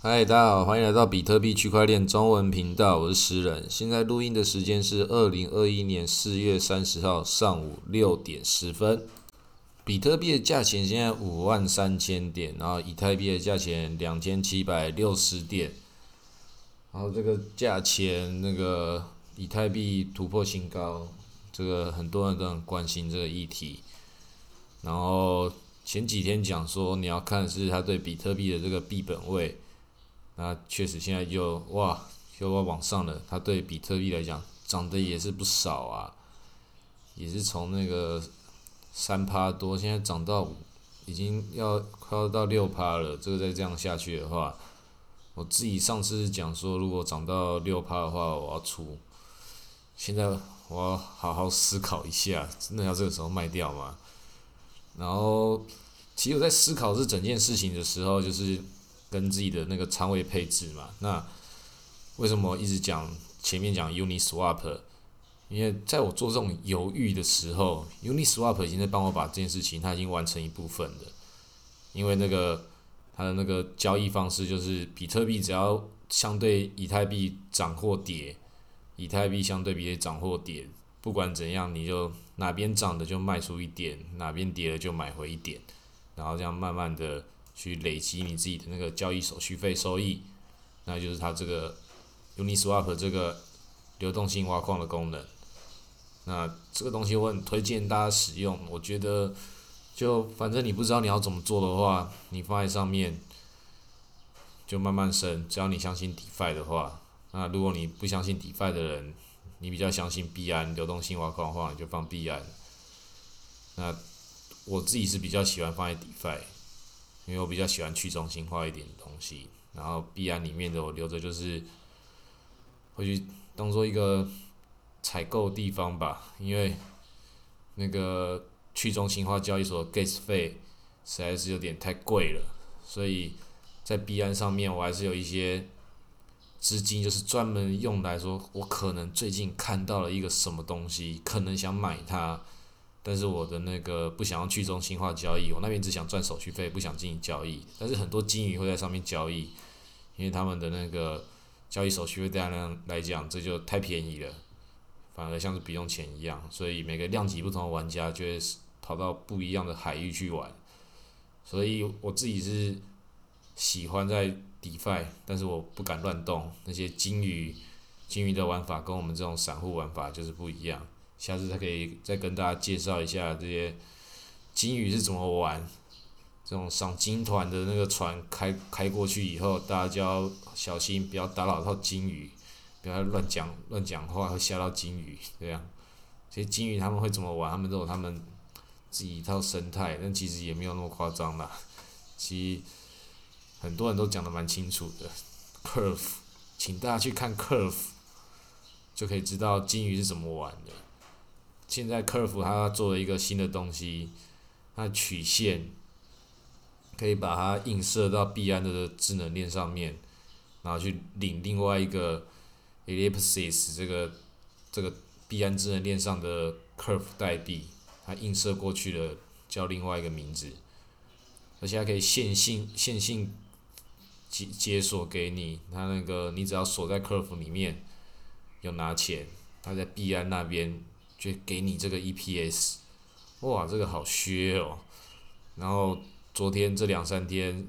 嗨，大家好，欢迎来到比特币区块链中文频道，我是诗人。现在录音的时间是二零二一年四月三十号上午六点十分。比特币的价钱现在五万三千点，然后以太币的价钱两千七百六十点。然后这个价钱，那个以太币突破新高，这个很多人都很关心这个议题。然后前几天讲说，你要看是他对比特币的这个币本位。那确实现在就哇又要往上了，它对比特币来讲涨的也是不少啊，也是从那个三趴多，现在涨到已经要快要到六趴了。这个再这样下去的话，我自己上次讲说，如果涨到六趴的话，我要出。现在我要好好思考一下，真的要这个时候卖掉吗？然后，其实我在思考这整件事情的时候，就是。跟自己的那个仓位配置嘛，那为什么一直讲前面讲 Uniswap？因为在我做这种犹豫的时候，Uniswap 已经在帮我把这件事情，它已经完成一部分了。因为那个它的那个交易方式就是，比特币只要相对以太币涨或跌，以太币相对比涨或跌，不管怎样，你就哪边涨的就卖出一点，哪边跌了就买回一点，然后这样慢慢的。去累积你自己的那个交易手续费收益，那就是它这个 Uniswap 这个流动性挖矿的功能。那这个东西我很推荐大家使用。我觉得，就反正你不知道你要怎么做的话，你放在上面就慢慢升。只要你相信 DeFi 的话，那如果你不相信 DeFi 的人，你比较相信币安流动性挖矿的话，你就放币安。那我自己是比较喜欢放在 DeFi。因为我比较喜欢去中心化一点的东西，然后币安里面的我留着就是会去当做一个采购地方吧，因为那个去中心化交易所 gas 费实在是有点太贵了，所以在币安上面我还是有一些资金，就是专门用来说，我可能最近看到了一个什么东西，可能想买它。但是我的那个不想要去中心化交易，我那边只想赚手续费，不想进行交易。但是很多金鱼会在上面交易，因为他们的那个交易手续费对他们来讲这就太便宜了，反而像是不用钱一样。所以每个量级不同的玩家就会跑到不一样的海域去玩。所以我自己是喜欢在 DeFi，但是我不敢乱动那些金鱼。金鱼的玩法跟我们这种散户玩法就是不一样。下次再可以再跟大家介绍一下这些金鱼是怎么玩，这种赏金团的那个船开开过去以后，大家就要小心，不要打扰到金鱼，不要乱讲乱讲话，会吓到金鱼。这样，这些金鱼他们会怎么玩？他们都有他们自己一套生态，但其实也没有那么夸张啦。其实很多人都讲的蛮清楚的，Curve，请大家去看 Curve，就可以知道金鱼是怎么玩的。现在 Curve 它做了一个新的东西，它曲线可以把它映射到币安的智能链上面，然后去领另外一个 Ellipsis 这个这个币安智能链上的 Curve 代币，它映射过去的叫另外一个名字，而且它可以线性线性解解锁给你，它那个你只要锁在 Curve 里面，有拿钱，它在币安那边。就给你这个 EPS，哇，这个好削哦。然后昨天这两三天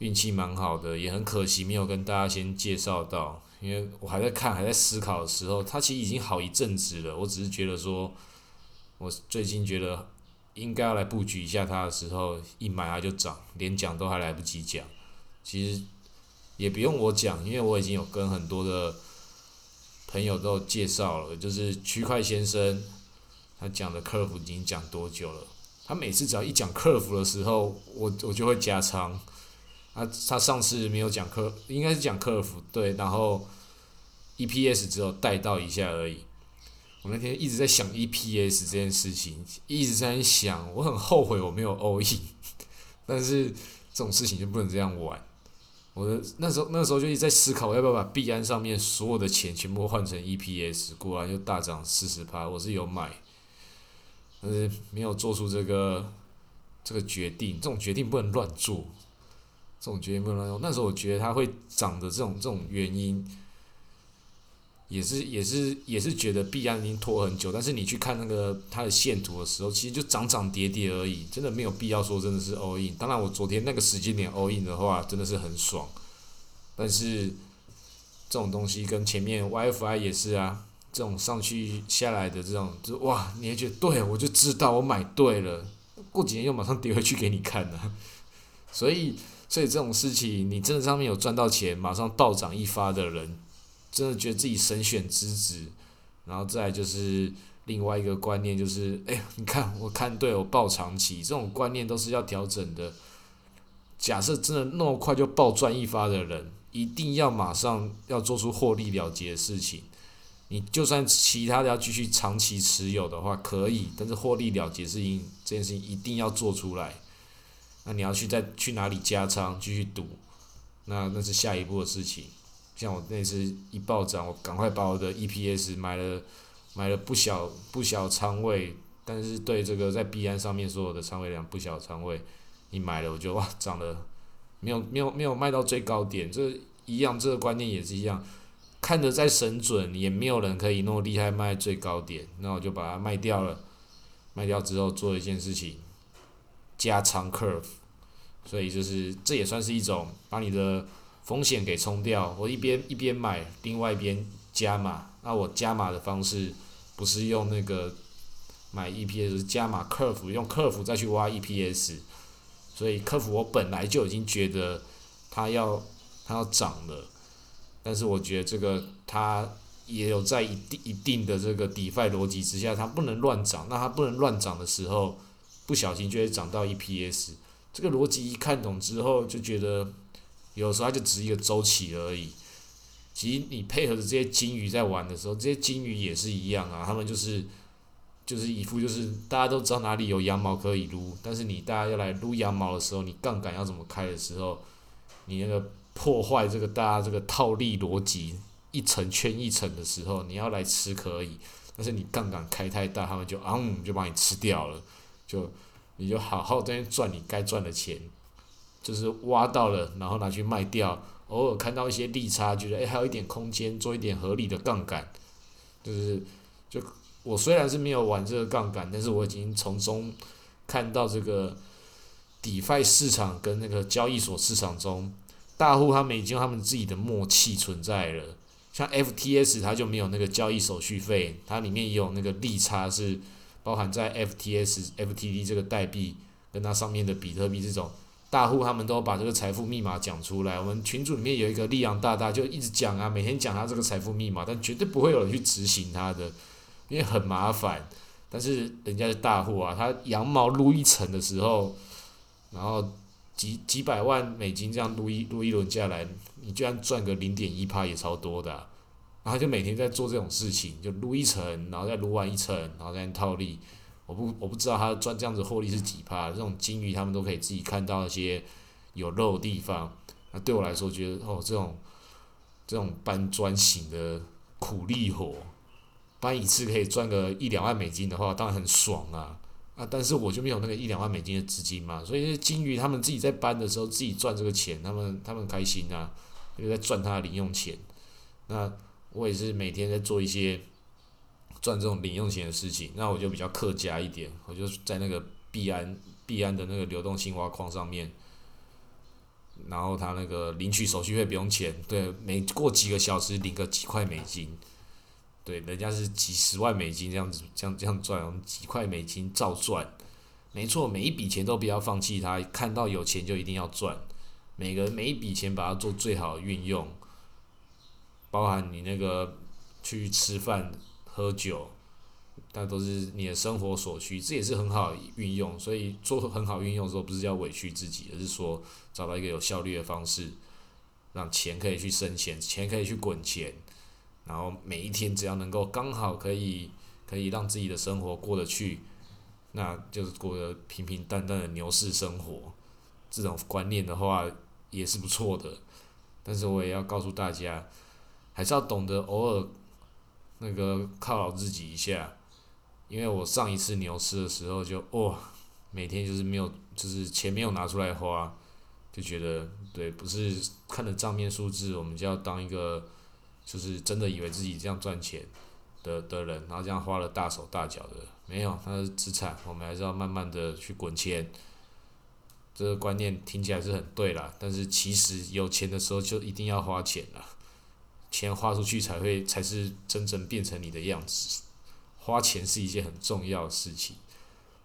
运气蛮好的，也很可惜没有跟大家先介绍到，因为我还在看，还在思考的时候，它其实已经好一阵子了。我只是觉得说，我最近觉得应该要来布局一下它的时候，一买它就涨，连讲都还来不及讲。其实也不用我讲，因为我已经有跟很多的。朋友都介绍了，就是区块先生，他讲的客服已经讲多久了？他每次只要一讲客服的时候，我我就会加仓。他他上次没有讲客，应该是讲客服对，然后 EPS 只有带到一下而已。我那天一直在想 EPS 这件事情，一直在想，我很后悔我没有 O E，但是这种事情就不能这样玩。我的那时候那时候就一直在思考，我要不要把币安上面所有的钱全部换成 EPS，果然就大涨四十趴，我是有买，但是没有做出这个这个决定，这种决定不能乱做，这种决定不能乱做。那时候我觉得它会涨的这种这种原因，也是也是也是觉得币安已经拖很久，但是你去看那个它的线图的时候，其实就涨涨跌跌而已，真的没有必要说真的是 all in。当然，我昨天那个时间点 all in 的话，真的是很爽。但是这种东西跟前面 YFI 也是啊，这种上去下来的这种，就哇，你还觉得对，我就知道我买对了，过几年又马上跌回去给你看了。所以，所以这种事情，你真的上面有赚到钱，马上暴涨一发的人。真的觉得自己神选之子，然后再就是另外一个观念，就是哎，你看我看对，我报长期，这种观念都是要调整的。假设真的那么快就爆赚一发的人，一定要马上要做出获利了结的事情。你就算其他的要继续长期持有的话，可以，但是获利了结事情这件事情一定要做出来。那你要去再去哪里加仓继续赌，那那是下一步的事情。像我那次一暴涨，我赶快把我的 EPS 买了，买了不小不小仓位，但是对这个在币安上面所有的仓位量不小仓位，你买了我就哇涨了，没有没有没有卖到最高点，这一样这个观念也是一样，看着再神准，也没有人可以那么厉害卖最高点，那我就把它卖掉了，卖掉之后做一件事情，加长 curve，所以就是这也算是一种把你的。风险给冲掉，我一边一边买，另外一边加码。那我加码的方式不是用那个买 EPS 加码客服，用客服再去挖 EPS。所以客服我本来就已经觉得它要它要涨了，但是我觉得这个它也有在一定一定的这个 DeFi 逻辑之下，它不能乱涨。那它不能乱涨的时候，不小心就会涨到 EPS。这个逻辑一看懂之后，就觉得。有时候它就只一个周期而已。其实你配合着这些金鱼在玩的时候，这些金鱼也是一样啊。他们就是就是一副就是大家都知道哪里有羊毛可以撸，但是你大家要来撸羊毛的时候，你杠杆要怎么开的时候，你那个破坏这个大家这个套利逻辑一层圈一层的时候，你要来吃可以，但是你杠杆开太大，他们就啊就把你吃掉了，就你就好好在赚你该赚的钱。就是挖到了，然后拿去卖掉。偶尔看到一些利差，觉得诶还有一点空间，做一点合理的杠杆。就是，就我虽然是没有玩这个杠杆，但是我已经从中看到这个 DeFi 市场跟那个交易所市场中，大户他们已经他们自己的默契存在了。像 FTS 它就没有那个交易手续费，它里面也有那个利差是包含在 FTS、FTD 这个代币跟它上面的比特币这种。大户他们都把这个财富密码讲出来，我们群组里面有一个利阳大大就一直讲啊，每天讲他这个财富密码，但绝对不会有人去执行他的，因为很麻烦。但是人家是大户啊，他羊毛撸一层的时候，然后几几百万美金这样撸一撸一轮下来，你居然赚个零点一趴也超多的，然后就每天在做这种事情，就撸一层，然后再撸完一层，然后再套利。我不我不知道他赚这样子获利是几趴，这种金鱼他们都可以自己看到一些有肉的地方。那对我来说，觉得哦，这种这种搬砖型的苦力活，搬一次可以赚个一两万美金的话，当然很爽啊啊！但是我就没有那个一两万美金的资金嘛，所以金鱼他们自己在搬的时候，自己赚这个钱，他们他们开心啊，又在赚他的零用钱。那我也是每天在做一些。赚这种零用钱的事情，那我就比较客家一点，我就在那个币安币安的那个流动性挖矿上面，然后他那个领取手续费不用钱，对，每过几个小时领个几块美金，对，人家是几十万美金这样子，这样这样赚，几块美金照赚，没错，每一笔钱都不要放弃它，看到有钱就一定要赚，每个每一笔钱把它做最好的运用，包含你那个去吃饭。喝酒，但都是你的生活所需，这也是很好运用。所以做很好运用的时候，不是要委屈自己，而是说找到一个有效率的方式，让钱可以去生钱，钱可以去滚钱。然后每一天只要能够刚好可以可以让自己的生活过得去，那就是过得平平淡淡的牛市生活。这种观念的话也是不错的。但是我也要告诉大家，还是要懂得偶尔。那个犒劳自己一下，因为我上一次牛市的时候就哇，每天就是没有，就是钱没有拿出来花，就觉得对，不是看着账面数字，我们就要当一个就是真的以为自己这样赚钱的的人，然后这样花了大手大脚的，没有，那是资产，我们还是要慢慢的去滚钱。这个观念听起来是很对啦，但是其实有钱的时候就一定要花钱啦，钱花出去才会才是真正变成你的样子。花钱是一件很重要的事情，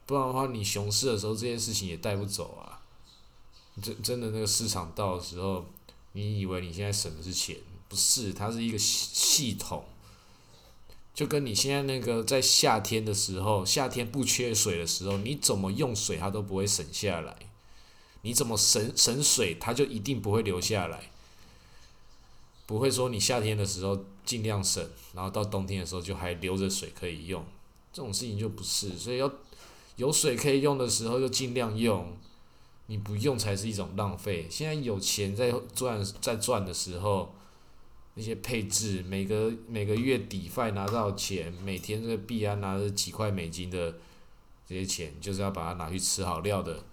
不然的话，你熊市的时候这件事情也带不走啊。真真的那个市场到的时候，你以为你现在省的是钱，不是，它是一个系系统。就跟你现在那个在夏天的时候，夏天不缺水的时候，你怎么用水它都不会省下来。你怎么省省水，它就一定不会留下来，不会说你夏天的时候尽量省，然后到冬天的时候就还留着水可以用，这种事情就不是，所以要有水可以用的时候就尽量用，你不用才是一种浪费。现在有钱在赚在赚的时候，那些配置每个每个月底费拿到钱，每天这个币安拿着几块美金的这些钱，就是要把它拿去吃好料的。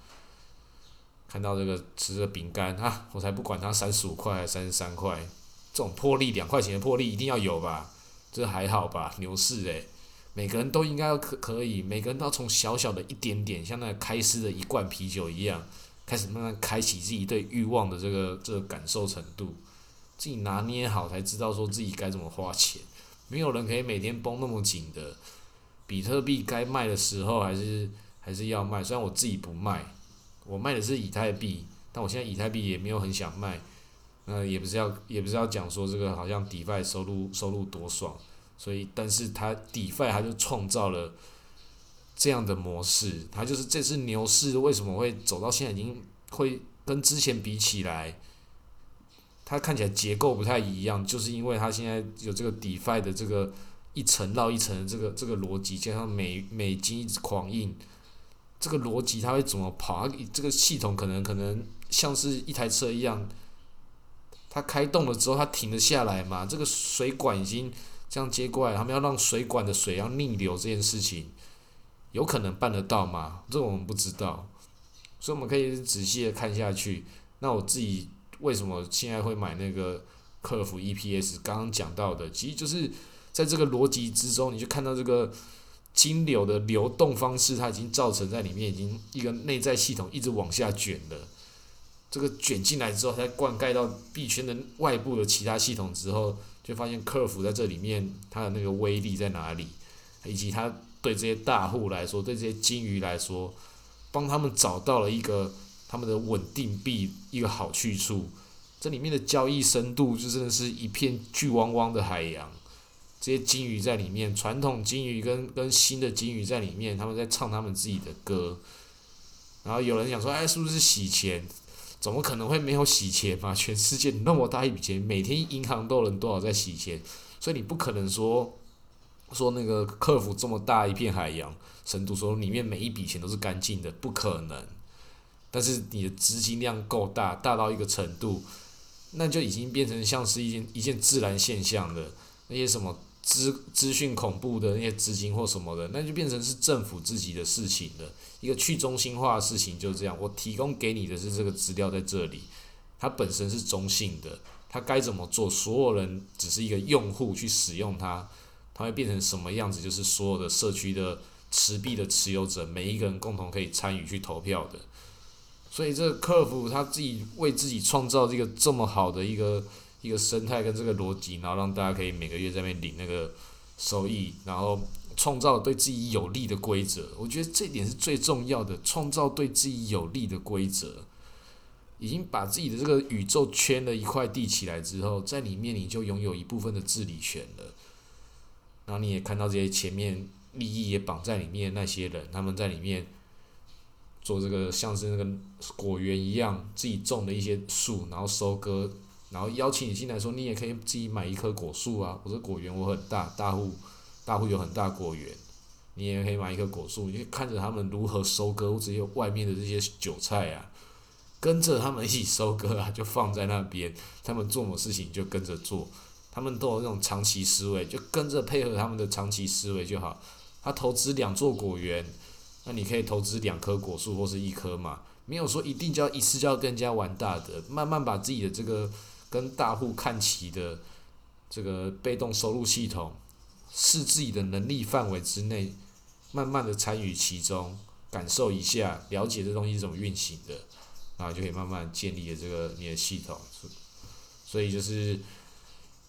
看到这个吃这饼干哈，我才不管它三十五块还是三十三块，这种魄力两块钱的魄力一定要有吧？这还好吧？牛市诶，每个人都应该可可以，每个人都要从小小的一点点，像那开司的一罐啤酒一样，开始慢慢开启自己对欲望的这个这个感受程度，自己拿捏好才知道说自己该怎么花钱。没有人可以每天绷那么紧的，比特币该卖的时候还是还是要卖，虽然我自己不卖。我卖的是以太币，但我现在以太币也没有很想卖，那也不是要也不是要讲说这个好像 DeFi 收入收入多爽，所以但是它 DeFi 它就创造了这样的模式，它就是这次牛市为什么会走到现在已经会跟之前比起来，它看起来结构不太一样，就是因为它现在有这个 DeFi 的这个一层绕一层的这个这个逻辑，加上美美金一直狂印。这个逻辑它会怎么跑？它这个系统可能可能像是一台车一样，它开动了之后它停了下来嘛？这个水管已经这样接过来，他们要让水管的水要逆流这件事情，有可能办得到吗？这我们不知道，所以我们可以仔细的看下去。那我自己为什么现在会买那个客服 EPS？刚刚讲到的，其实就是在这个逻辑之中，你就看到这个。金流的流动方式，它已经造成在里面已经一个内在系统一直往下卷了。这个卷进来之后，再灌溉到币圈的外部的其他系统之后，就发现客服在这里面它的那个威力在哪里，以及它对这些大户来说，对这些金鱼来说，帮他们找到了一个他们的稳定币一个好去处。这里面的交易深度就真的是一片巨汪汪的海洋。这些金鱼在里面，传统金鱼跟跟新的金鱼在里面，他们在唱他们自己的歌。然后有人想说，哎，是不是洗钱？怎么可能会没有洗钱嘛？全世界那么大一笔钱，每天银行都有人多少在洗钱，所以你不可能说说那个客服这么大一片海洋深度，说里面每一笔钱都是干净的，不可能。但是你的资金量够大，大到一个程度，那就已经变成像是一件一件自然现象了。那些什么？资资讯恐怖的那些资金或什么的，那就变成是政府自己的事情了。一个去中心化的事情就是这样，我提供给你的是这个资料在这里，它本身是中性的，它该怎么做，所有人只是一个用户去使用它，它会变成什么样子，就是所有的社区的持币的持有者，每一个人共同可以参与去投票的。所以这个客服他自己为自己创造这个这么好的一个。一个生态跟这个逻辑，然后让大家可以每个月在那边领那个收益，然后创造对自己有利的规则。我觉得这点是最重要的，创造对自己有利的规则，已经把自己的这个宇宙圈了一块地起来之后，在里面你就拥有一部分的治理权了。然后你也看到这些前面利益也绑在里面那些人，他们在里面做这个像是那个果园一样，自己种的一些树，然后收割。然后邀请你进来，说你也可以自己买一棵果树啊！我说果园我很大，大户大户有很大果园，你也可以买一棵果树，你看着他们如何收割，只有外面的这些韭菜啊，跟着他们一起收割啊，就放在那边，他们做什么事情就跟着做，他们都有那种长期思维，就跟着配合他们的长期思维就好。他投资两座果园，那你可以投资两棵果树或是一棵嘛。没有说一定就要一次就要跟人家玩大的，慢慢把自己的这个跟大户看齐的这个被动收入系统，是自己的能力范围之内，慢慢的参与其中，感受一下，了解这东西是怎么运行的，然后就可以慢慢建立了这个你的系统。所以就是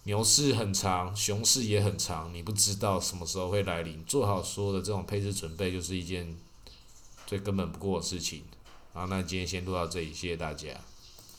牛市很长，熊市也很长，你不知道什么时候会来临，做好所有的这种配置准备，就是一件最根本不过的事情。好，那今天先录到这里，谢谢大家。